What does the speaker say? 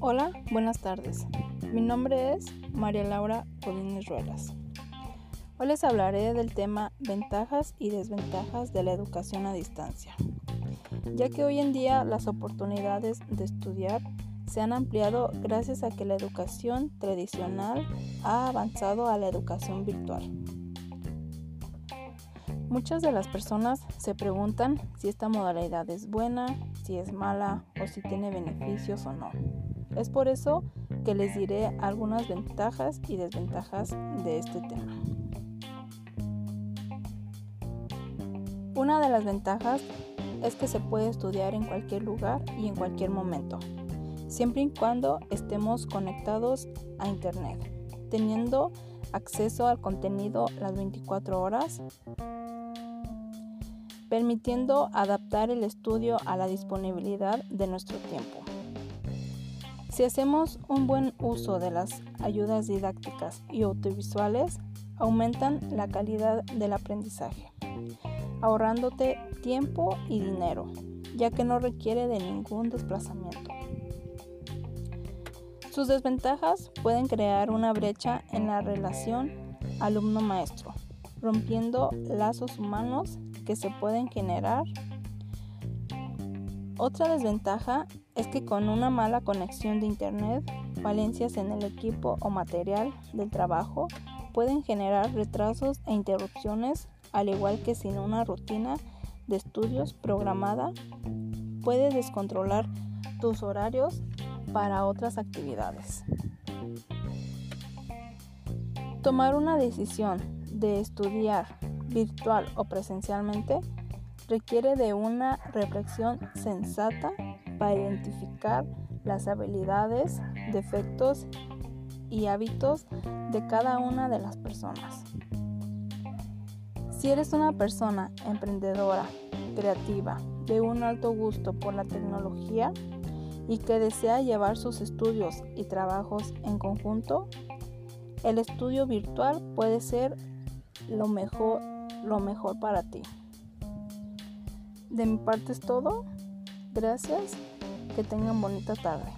Hola, buenas tardes. Mi nombre es María Laura Godínez Ruelas. Hoy les hablaré del tema ventajas y desventajas de la educación a distancia, ya que hoy en día las oportunidades de estudiar se han ampliado gracias a que la educación tradicional ha avanzado a la educación virtual. Muchas de las personas se preguntan si esta modalidad es buena, si es mala o si tiene beneficios o no. Es por eso que les diré algunas ventajas y desventajas de este tema. Una de las ventajas es que se puede estudiar en cualquier lugar y en cualquier momento, siempre y cuando estemos conectados a Internet, teniendo acceso al contenido las 24 horas, permitiendo adaptar el estudio a la disponibilidad de nuestro tiempo. Si hacemos un buen uso de las ayudas didácticas y audiovisuales, aumentan la calidad del aprendizaje, ahorrándote tiempo y dinero, ya que no requiere de ningún desplazamiento. Sus desventajas pueden crear una brecha en la relación alumno-maestro, rompiendo lazos humanos que se pueden generar otra desventaja es que con una mala conexión de Internet, falencias en el equipo o material del trabajo pueden generar retrasos e interrupciones, al igual que sin una rutina de estudios programada, puedes descontrolar tus horarios para otras actividades. Tomar una decisión de estudiar virtual o presencialmente requiere de una reflexión sensata para identificar las habilidades, defectos y hábitos de cada una de las personas. Si eres una persona emprendedora, creativa, de un alto gusto por la tecnología y que desea llevar sus estudios y trabajos en conjunto, el estudio virtual puede ser lo mejor, lo mejor para ti. De mi parte es todo. Gracias. Que tengan bonita tarde.